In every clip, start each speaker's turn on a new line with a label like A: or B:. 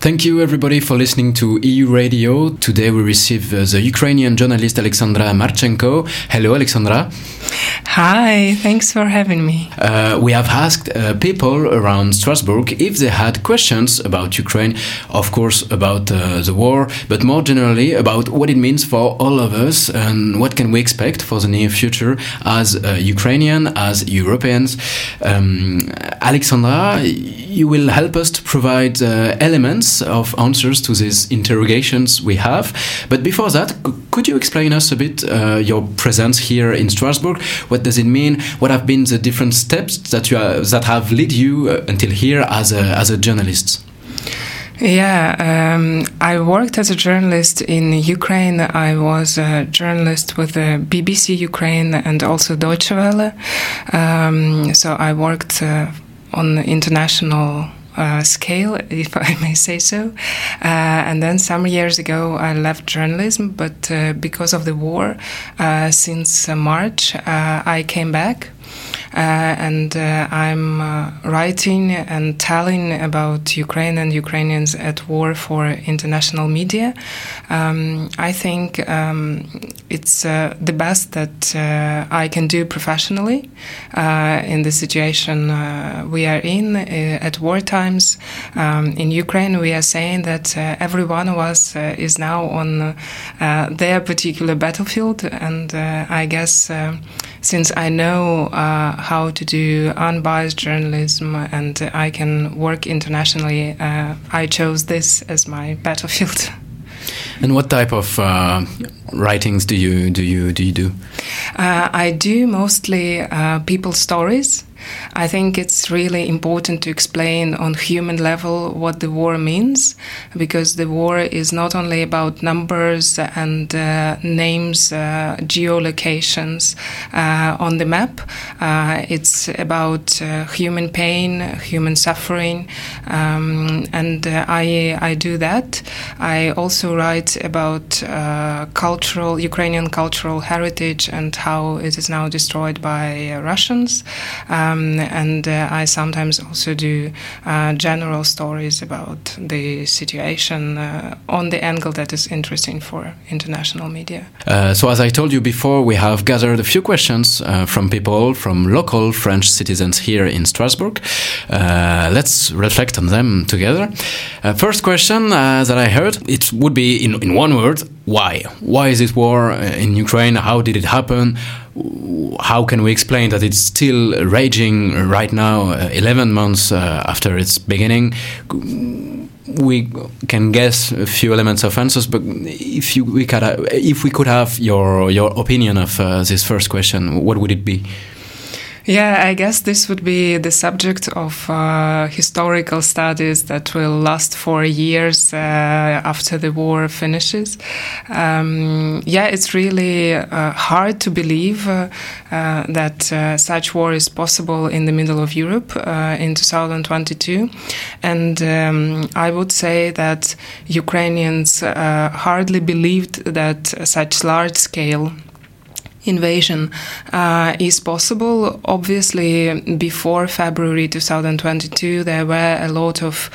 A: Thank you, everybody, for listening to EU Radio. Today we receive uh, the Ukrainian journalist Alexandra Marchenko. Hello, Alexandra.
B: Hi, thanks for having me.
A: Uh, we have asked uh, people around Strasbourg if they had questions about Ukraine, of course, about uh, the war, but more generally about what it means for all of us and what can we expect for the near future as uh, Ukrainian, as Europeans. Um, Alexandra, you will help us to provide uh, of answers to these interrogations we have. But before that, could you explain us a bit uh, your presence here in Strasbourg? What does it mean? What have been the different steps that you are, that have led you uh, until here as a as a journalist?
B: Yeah, um, I worked as a journalist in Ukraine. I was a journalist with the BBC Ukraine and also Deutsche Welle. Um, so I worked uh, on international uh, scale, if I may say so. Uh, and then some years ago, I left journalism, but uh, because of the war, uh, since March, uh, I came back. Uh, and uh, I'm uh, writing and telling about Ukraine and Ukrainians at war for international media. Um, I think um, it's the best that I can do professionally in the situation we are in at war times. Um, in Ukraine, we are saying that every one of us is now on their particular battlefield, and I guess since I know uh, how to do unbiased journalism and I can work internationally, uh, I chose this as my battlefield.
A: And what type of uh, writings do you do you do you do?
B: Uh, I do mostly uh, people stories. I think it's really important to explain on human level what the war means, because the war is not only about numbers and uh, names, uh, geolocations uh, on the map. Uh, it's about uh, human pain, human suffering, um, and uh, I I do that. I also write about cultural Ukrainian cultural heritage and how it is now destroyed by Russians. And uh, I sometimes also do uh, general stories about the situation uh, on the angle that is interesting for international media.
A: Uh, so, as I told you before, we have gathered a few questions uh, from people, from local French citizens here in Strasbourg. Uh, let's reflect on them together. first question that I heard, it would be in, in one word why? Why is this war in Ukraine? How did it happen? how can we explain that it's still raging right now, uh, 11 months uh, after its beginning? We can guess a few elements of answers, but if you we could have, if we could have your your opinion of uh, this first question, what would it be?
B: Yeah, I guess this would be the subject of uh, historical studies that will last for years uh, after the war finishes. Um, yeah, it's really uh, hard to believe uh, uh, that uh, such war is possible in the middle of Europe in 2022. And um, I would say that Ukrainians hardly believed that such large scale invasion uh, is possible. Obviously, before February 2022, there were a lot of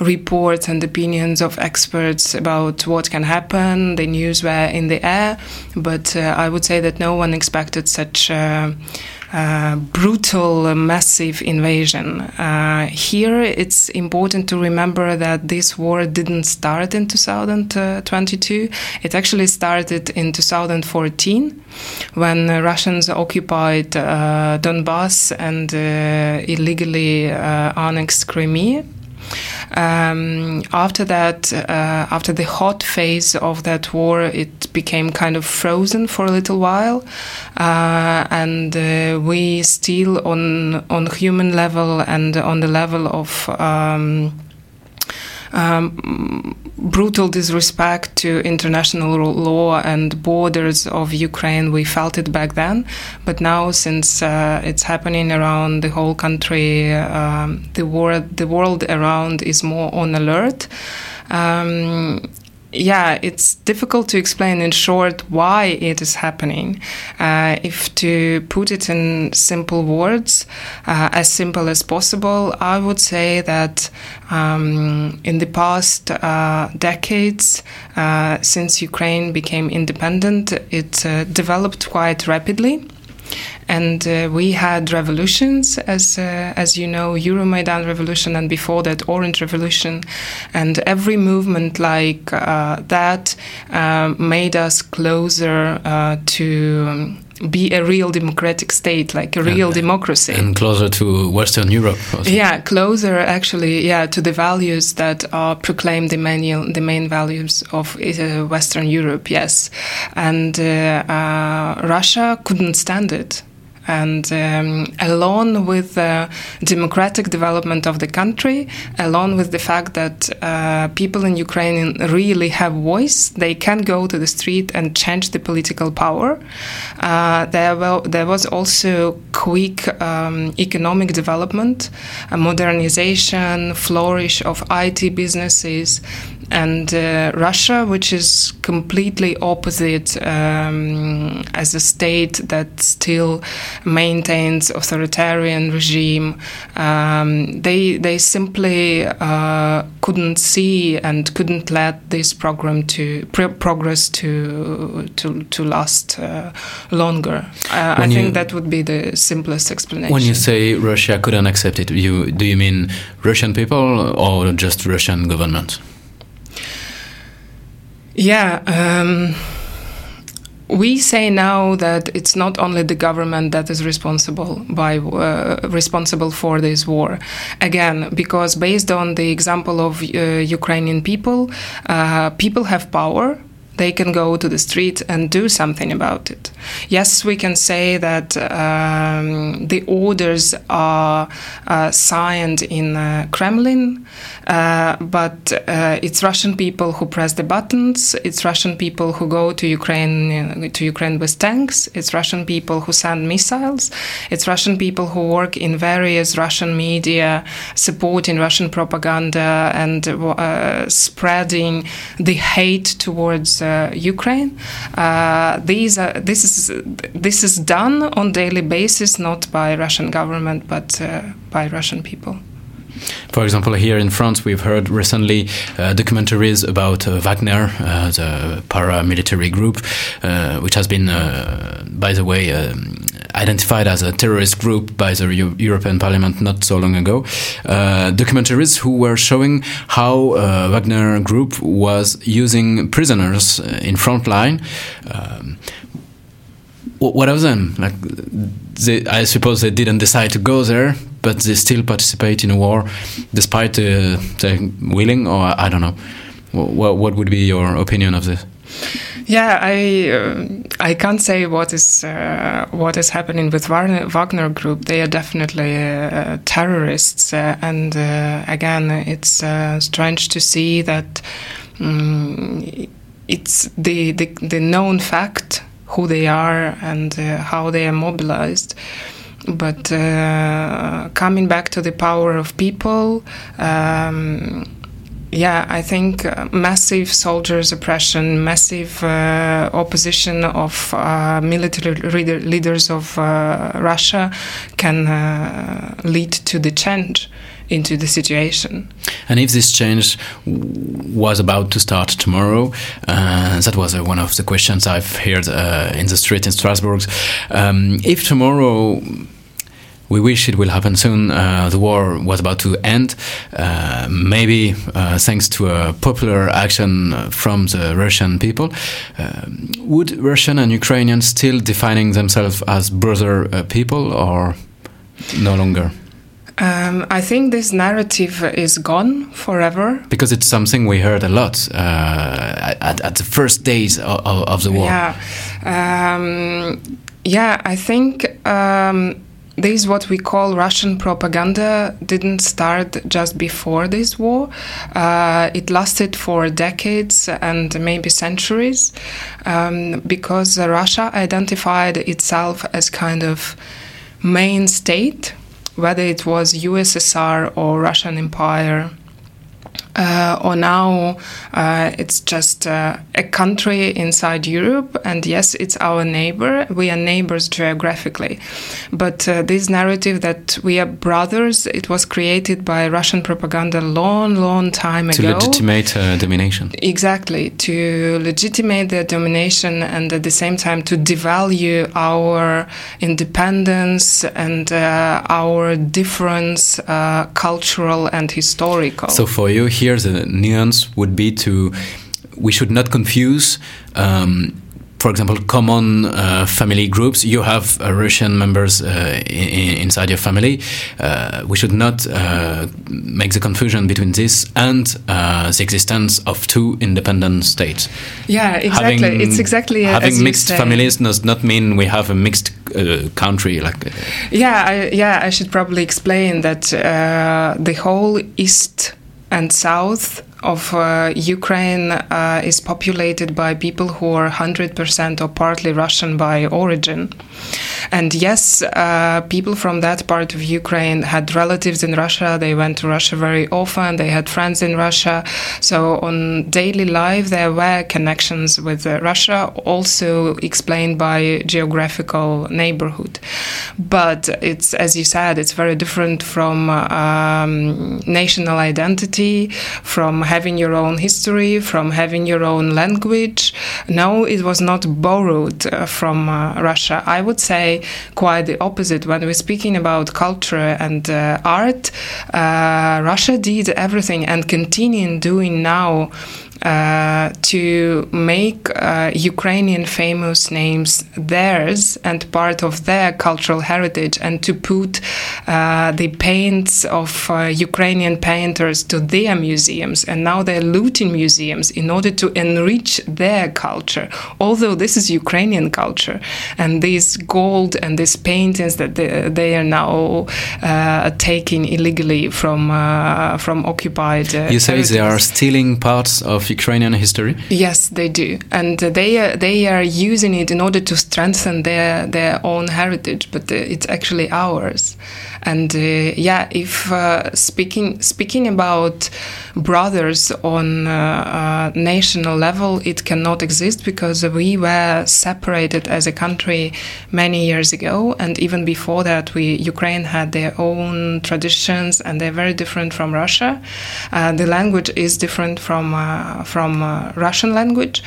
B: reports and opinions of experts about what can happen. The news were in the air, but uh, I would say that no one expected such. Uh, uh, brutal, uh, massive invasion. Uh, here, it's important to remember that this war didn't start in 2022. It actually started in 2014 when Russians occupied uh, Donbass and illegally annexed Crimea. Um, after that, uh, after the hot phase of that war, it became kind of frozen for a little while, uh, and uh, we still on on human level and on the level of. Um, um, brutal disrespect to international law and borders of Ukraine. We felt it back then, but now since uh, it's happening around the whole country, um, the world the world around is more on alert. Um, yeah, it's difficult to explain in short why it is happening. Uh, if to put it in simple words, uh, as simple as possible, I would say that um, in the past uh, decades, uh, since Ukraine became independent, it uh, developed quite rapidly and uh, we had revolutions, as uh, as you know, Euromaidan revolution, and before that, Orange Revolution, and every movement like uh, that uh, made us closer uh, to. Be a real democratic state, like a real
A: and, uh,
B: democracy,
A: and closer to Western Europe.
B: Yeah, closer actually, yeah, to the values that are proclaimed the main the main values of uh, Western Europe. Yes, and uh, uh, Russia couldn't stand it and um, along with the democratic development of the country, along with the fact that uh, people in Ukraine really have voice, they can go to the street and change the political power. Uh, there, there was also quick um, economic development, modernization, flourish of IT businesses, and uh, Russia, which is completely opposite um, as a state that still maintains authoritarian regime, um, they they simply uh, couldn't see and couldn't let this program to progress to to to last uh, longer. Uh, I think that would be the simplest explanation.
A: When you say Russia couldn't accept it, you do you mean Russian people or just Russian government?
B: Yeah. Um, we say now that it's not only the government that is responsible by uh, responsible for this war. Again, because based on the example of uh, Ukrainian people, uh, people have power they can go to the street and do something about it. Yes, we can say that um, the orders are uh, signed in uh, Kremlin, uh, but uh, it's Russian people who press the buttons. It's Russian people who go to Ukraine to Ukraine with tanks. It's Russian people who send missiles. It's Russian people who work in various Russian media, supporting Russian propaganda and uh, spreading the hate towards Ukraine. Uh, these are, this is this is done on daily basis, not by Russian government, but uh, by Russian people.
A: For example, here in France, we've heard recently uh, documentaries about uh, Wagner, uh, the paramilitary group, uh, which has been, uh, by the way, um, identified as a terrorist group by the European Parliament not so long ago. Uh, documentaries who were showing how Wagner group was using prisoners in front line. Um, what of them? Like, they, I suppose they didn't decide to go there, but they still participate in a war, despite uh, willing, or I don't know. What, what would be your opinion of this?
B: Yeah, I uh, I can't say what is uh, what is happening with Wagner Group. They are definitely uh, terrorists, uh, and uh, again, it's uh, strange to see that um, it's the, the the known fact who they are and how they are mobilized. But uh, coming back to the power of people, um, yeah, I think uh, massive soldiers' oppression, massive uh, opposition of uh, military leader, leaders of uh, Russia can lead to the change into the situation.
A: And if this change was about to start tomorrow, uh, that was uh, one of the questions I've heard uh, in the street in Strasbourg. Um, if tomorrow we wish it will happen soon. Uh, the war was about to end, uh, maybe uh, thanks to a popular action from the Russian people. Um, would Russian and Ukrainians still defining themselves as brother uh, people, or no longer?
B: Um, I think this narrative is gone forever.
A: Because it's something we heard a lot uh, at, at, the first days of, of the war.
B: Yeah, um, yeah. I think um, this what we call Russian propaganda didn't start just before this war. Uh, it lasted for decades and maybe centuries um, because Russia identified itself as kind of main state whether it was USSR or Russian Empire. Uh, or now uh, it's just uh, a country inside Europe, and yes, it's our neighbor. We are neighbors geographically, but uh, this narrative that we are brothers, it was created by Russian propaganda long, long time
A: to
B: ago.
A: To legitimate uh, domination.
B: Exactly, to legitimate their domination and at the same time to devalue our independence and uh, our difference, uh, cultural and historical.
A: So for you, here the nuance would be to we should not confuse. Um, for example, common uh, family groups. You have uh, Russian members uh, in, inside your family. Uh, we should not uh, make the confusion between this and uh, the existence of two independent states.
B: yeah, exactly.
A: Having,
B: it's exactly as
A: having mixed families does not mean we have a mixed country. Like
B: Yeah, I, yeah. I should probably explain that the whole east and south of uh, Ukraine uh, is populated by people who are 100% or partly Russian by origin. And yes, uh, people from that part of Ukraine had relatives in Russia. They went to Russia very often. They had friends in Russia. So on daily life, there were connections with uh, Russia, also explained by geographical neighborhood. But it's, as you said, it's very different from um, national identity, from having your own history, from having your own language. No, it was not borrowed uh, from uh, Russia. I would say quite the opposite. When we're speaking about culture and uh, art, uh, Russia did everything and continue doing now. Uh, to make uh, Ukrainian famous names theirs and part of their cultural heritage, and to put uh, the paints of uh, Ukrainian painters to their museums. And now they're looting museums in order to enrich their culture. Although this is Ukrainian culture, and these gold and these paintings that they, they are now uh, taking illegally from uh, from occupied. Uh,
A: you say they are stealing parts of Ukrainian history.
B: Yes, they do, and uh, they are they are using it in order to strengthen their their own heritage. But uh, it's actually ours, and uh, yeah, if uh, speaking speaking about brothers on uh, uh, national level, it cannot exist because we were separated as a country many years ago, and even before that, we Ukraine had their own traditions, and they're very different from Russia. Uh, the language is different from uh, from uh, Russian language.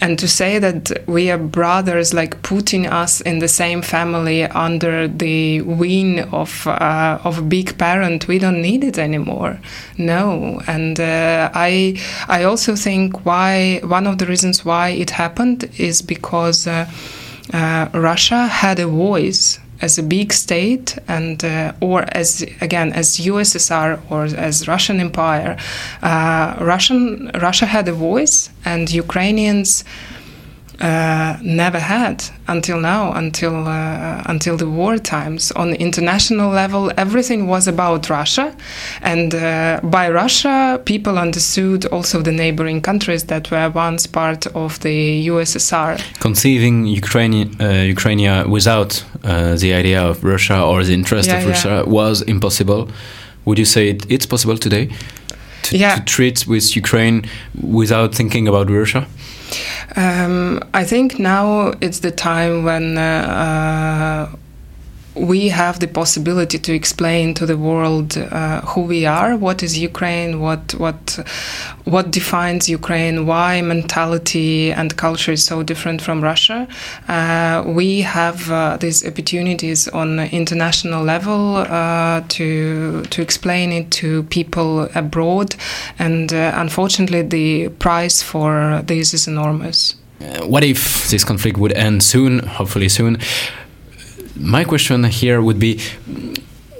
B: And to say that we are brothers, like putting us in the same family under the wing of uh, of a big parent, we don't need it anymore. No, and uh, I I also think why one of the reasons why it happened is because uh, uh, Russia had a voice as a big state and uh, or as again as USSR or as Russian Empire, uh, Russian Russia had a voice and Ukrainians uh, never had until now, until uh, until the war times. On the international level, everything was about Russia, and uh, by Russia, people understood also the neighboring countries that were once part of the USSR.
A: Conceiving Ukraine, uh, Ukraine without uh, the idea of Russia or the interest
B: Yeah,
A: of
B: yeah.
A: Russia was impossible. Would you say it, it's possible today to,
B: Yeah.
A: to treat with Ukraine without thinking about Russia?
B: Um, I think now it's the time when uh, uh, we have the possibility to explain to the world uh, who we are, what is Ukraine, what what what defines Ukraine, why mentality and culture is so different from Russia. Uh, we have uh, these opportunities on international level uh, to to explain it to people abroad, and uh, unfortunately, the price for this is enormous.
A: Uh, what if this conflict would end soon, hopefully soon? My question here would be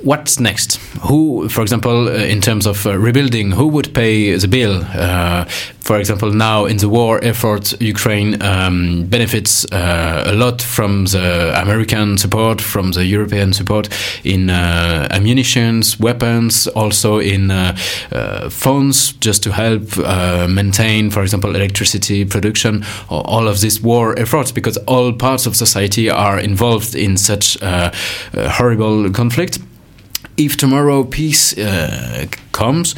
A: what's next? Who, for example, uh, in terms of uh, rebuilding, who would pay the bill? Uh, for example, now in the war effort, Ukraine um, benefits uh, a lot from the American support, from the European support in uh, weapons, also in uh, uh, phones, just to help uh, maintain, for example, electricity production, or all of these war efforts, because all parts of society are involved in such uh, horrible conflict if tomorrow peace uh, comes,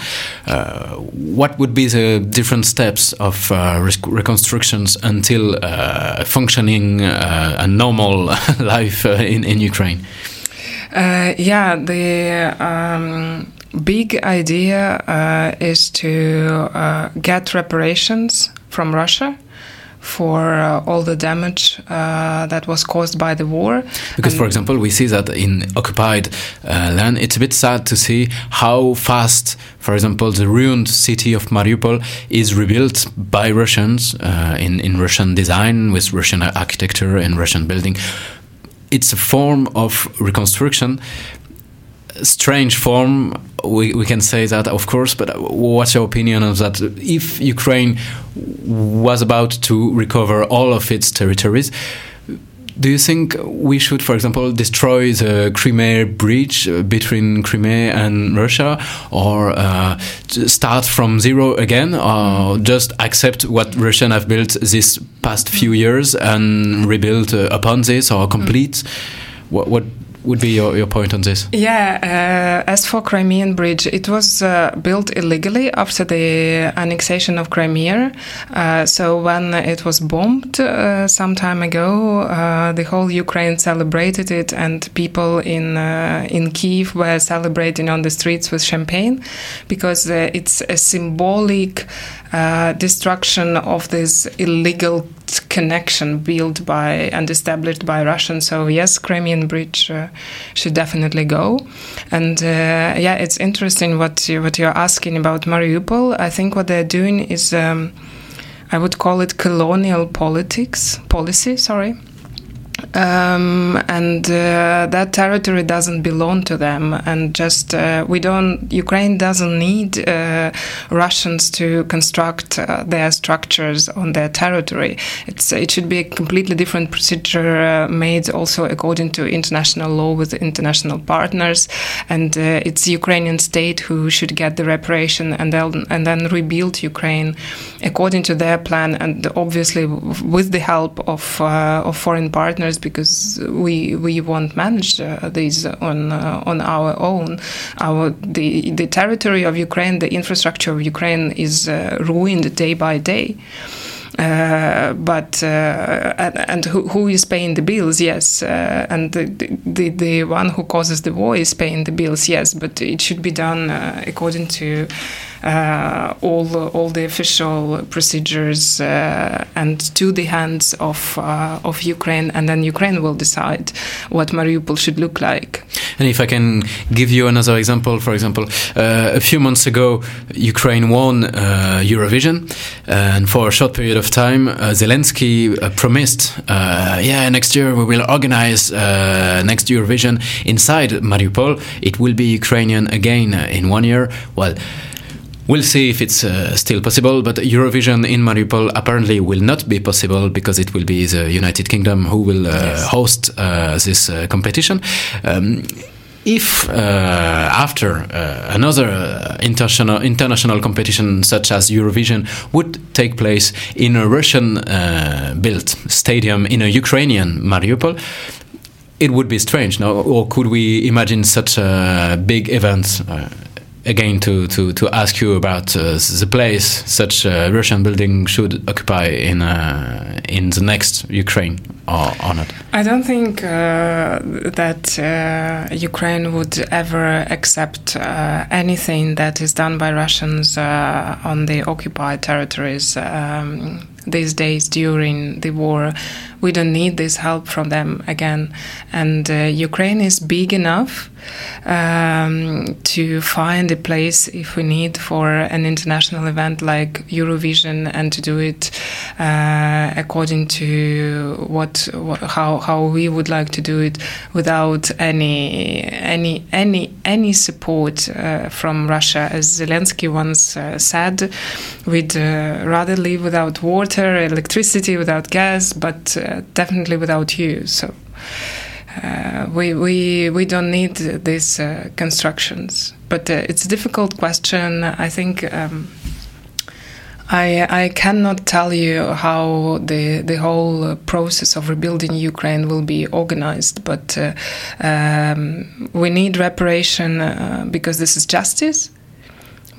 A: uh, what would be the different steps of uh, reconstructions until uh, functioning uh, a normal life in, in Ukraine?
B: yeah, the um, big idea is to get reparations from Russia for uh, all the damage uh, that was caused by the war.
A: Because, and for example, we see that in occupied uh, land, it's a bit sad to see how fast, for example, the ruined city of Mariupol is rebuilt by Russians uh, in, in Russian design, with Russian architecture and Russian building. It's a form of reconstruction strange form. We, we can say that, of course, but what's your opinion of that? If Ukraine was about to recover all of its territories, do you think we should, for example, destroy the Crimea bridge uh, between Crimea and Russia, or uh, start from zero again, or just accept what Russians have built this past few years and rebuild uh, upon this, or complete? Mm. What, what would be your, your point on this?
B: Yeah, uh, as for Crimean Bridge, it was uh, built illegally after the annexation of Crimea. Uh, so when it was bombed uh, some time ago, uh, the whole Ukraine celebrated it, and people in uh, in Kiev were celebrating on the streets with champagne because it's a symbolic destruction of this illegal connection built by and established by Russians. So yes, Crimean Bridge uh, should definitely go. And uh, yeah, it's interesting what you, what you're asking about Mariupol. I think what they're doing is. Um, I would call it colonial politics policy. Sorry, um, and uh, that territory doesn't belong to them. And just uh, we don't. Ukraine doesn't need uh, Russians to construct uh, their structures on their territory. It's it should be a completely different procedure uh, made also according to international law with international partners. And uh, it's the Ukrainian state who should get the reparation and then and then rebuild Ukraine according to their plan and obviously with the help of of foreign partners because we we won't manage uh, these on uh, on our own. Our the the territory of Ukraine, the infrastructure of Ukraine is uh, ruined day by day. Uh, but uh, and, and who, who is paying the bills? Yes, uh, and the, the the one who causes the war is paying the bills. Yes, but it should be done according to uh, all all the official procedures uh, and to the hands of uh, of Ukraine, and then Ukraine will decide what Mariupol should look like.
A: And if I can give you another example, for example, uh, a few months ago, Ukraine won uh, Eurovision, and for a short period of time, uh, Zelensky promised, "Yeah, next year we will organize next Eurovision inside Mariupol. It will be Ukrainian again in one year." Well. We'll see if it's uh, still possible, but Eurovision in Mariupol apparently will not be possible because it will be the United Kingdom who will uh, yes. host uh, this uh, competition. Um, if uh, after uh, another international international competition such as Eurovision would take place in a Russian built stadium in a Ukrainian Mariupol, it would be strange, no? Or could we imagine such a big event? Again to, to, to ask you about uh, the place such a Russian building should occupy in uh, in the next Ukraine or, or not?
B: I don't think uh, that uh, Ukraine would ever accept uh, anything that is done by Russians uh, on the occupied territories. Um, these days during the war. We don't need this help from them again. And uh, Ukraine is big enough um, to find a place if we need for an international event like Eurovision and to do it uh, according to what, what, how how we would like to do it without any any any any support uh, from Russia. As Zelensky once uh, said we'd uh, rather live without water electricity without gas but uh, definitely without you. So uh, we, we, we don't need these uh, constructions. But uh, it's a difficult question. I think um, I, I cannot tell you how the the whole process of rebuilding Ukraine will be organized, but uh, um, we need reparation uh, because this is justice.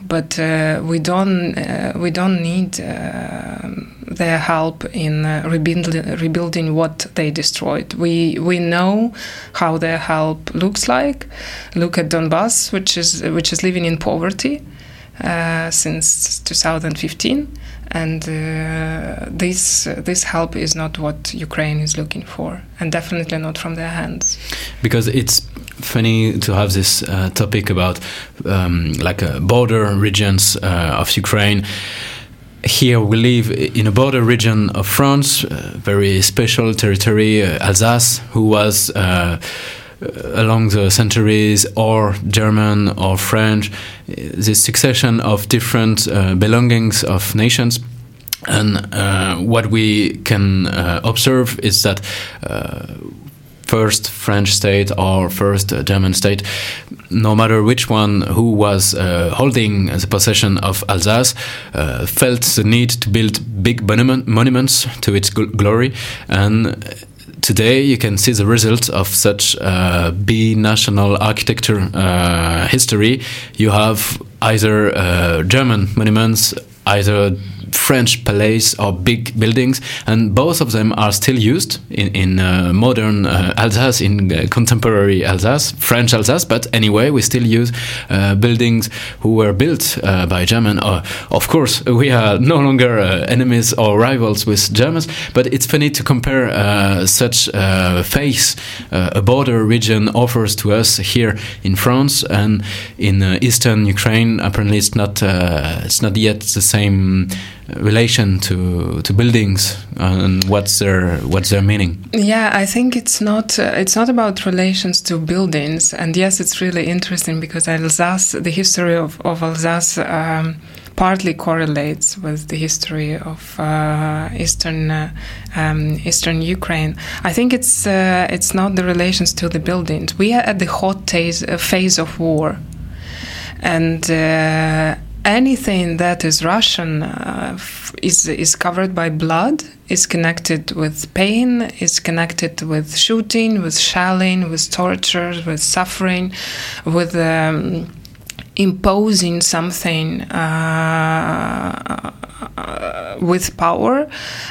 B: But uh, we don't uh, we don't need uh, their help in uh, rebuild, rebuilding what they destroyed. We we know how their help looks like. Look at Donbass, which is which is living in poverty uh, since 2015, and uh, this this help is not what Ukraine is looking for, and definitely not from their hands.
A: Because it's funny to have this uh, topic about um, like uh, border regions of Ukraine. Here we live in a border region of France, very special territory, Alsace, who was along the centuries, or German or French, this succession of different uh, belongings of nations. And uh, what we can uh, observe is that first French state or first uh, German state, no matter which one who was uh, holding the possession of Alsace, uh, felt the need to build big monument monuments to its glory and today you can see the result of such uh, national architecture uh, history. You have either uh, German monuments, either French palace or big buildings, and both of them are still used in, in uh, modern uh, Alsace, in uh, contemporary Alsace, French Alsace. But anyway, we still use uh, buildings who were built uh, by German. Uh, of course, we are no longer enemies or rivals with Germans, but it's funny to compare such face a border region offers to us here in France and in eastern Ukraine. Apparently, it's not it's not yet the same relation to to buildings and what's their what's their meaning
B: yeah i think it's not uh, it's not about relations to buildings and yes it's really interesting because alsace the history of, of alsace um, partly correlates with the history of uh, eastern uh, um, eastern Ukraine. I think it's uh, it's not the relations to the buildings. We are at the hot phase, uh, phase of war, and uh, anything that is Russian uh, is is covered by blood, is connected with pain, is connected with shooting, with shelling, with torture, with suffering, with um, imposing something uh, with power,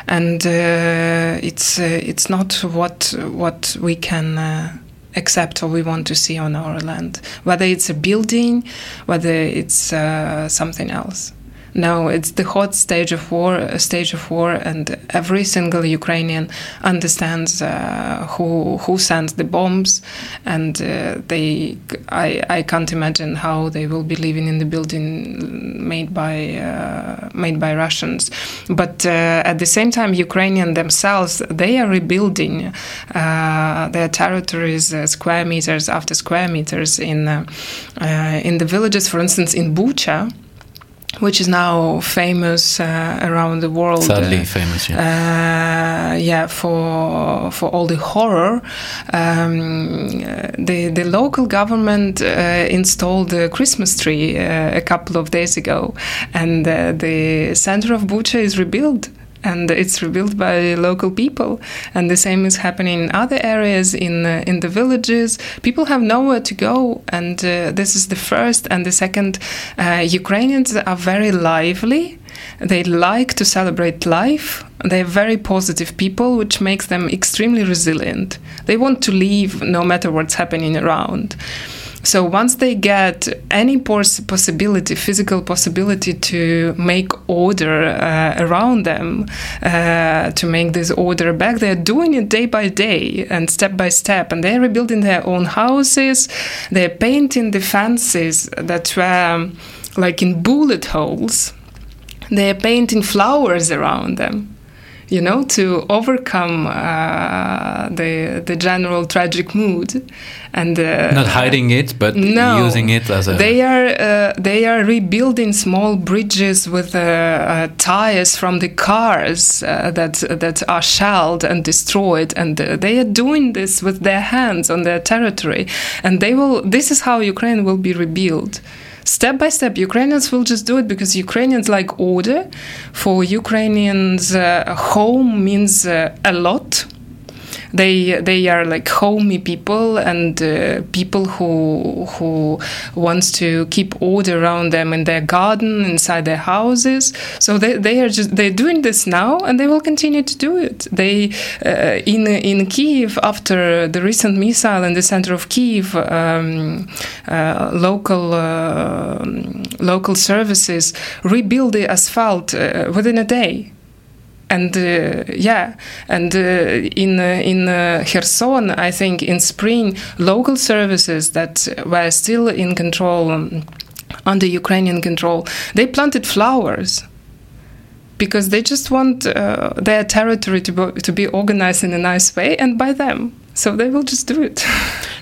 B: and uh, it's uh, it's not what what we can uh, accept or we want to see on our land, whether it's a building, whether it's uh, something else. No, it's the hot stage of war, a stage of war, and every single Ukrainian understands uh, who who sends the bombs, and uh, they. I, I can't imagine how they will be living in the building made by uh, made by Russians. But uh, at the same time, Ukrainian themselves they are rebuilding uh, their territories uh, square meters after square meters in in the villages. For instance, in Bucha which is now famous uh, around the world.
A: Sadly uh, famous,
B: yeah. Uh, yeah, for for all the horror. Um, the the local government uh, installed a Christmas tree uh, a couple of days ago, and uh, the center of Bucha is rebuilt and it's rebuilt by local people. And the same is happening in other areas in uh, in the villages. People have nowhere to go, and uh, this is the first and the second. Uh, Ukrainians are very lively. They like to celebrate life. They're very positive people, which makes them extremely resilient. They want to leave no matter what's happening around. So once they get any possibility, physical possibility to make order uh, around them, uh, to make this order back, they're doing it day by day and step by step. And they're rebuilding their own houses. They're painting the fences that were like in bullet holes. They're painting flowers around them you know, to overcome uh, the the general tragic mood, and uh,
A: not hiding it, but
B: no,
A: using it as a.
B: They are uh, they are rebuilding small bridges with uh, uh tires from the cars uh, that that are shelled and destroyed, and uh, they are doing this with their hands on their territory, and they will. This is how Ukraine will be rebuilt step by step ukrainians will just do it because ukrainians like order for ukrainians uh, home means uh, a lot they they are like homey people and uh, people who who wants to keep order around them in their garden inside their houses. So they, they are just they're doing this now and they will continue to do it. They uh, in in Kiev after the recent missile in the center of Kiev um, uh, local uh, local services rebuild the asphalt uh, within a day and uh, yeah, and uh, in uh, in uh, Kherson, I think in spring, local services that were still in control, um, under Ukrainian control, they planted flowers because they just want uh, their territory to be, to be organized in a nice way and by them. So they will just do it.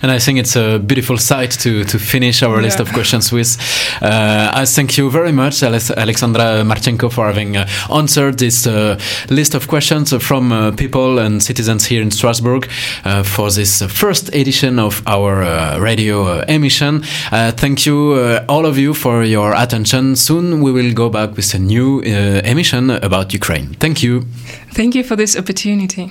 A: and I think it's a beautiful sight to, to finish our yeah. list of questions with. Uh, I thank you very much, Alexandra Marchenko, for having uh, answered this uh, list of questions from uh, people and citizens here in Strasbourg uh, for this first edition of our uh, radio emission. thank you, all of you, for your attention. Soon we will go back with a new emission about Ukraine. Thank you.
B: Thank you for this opportunity.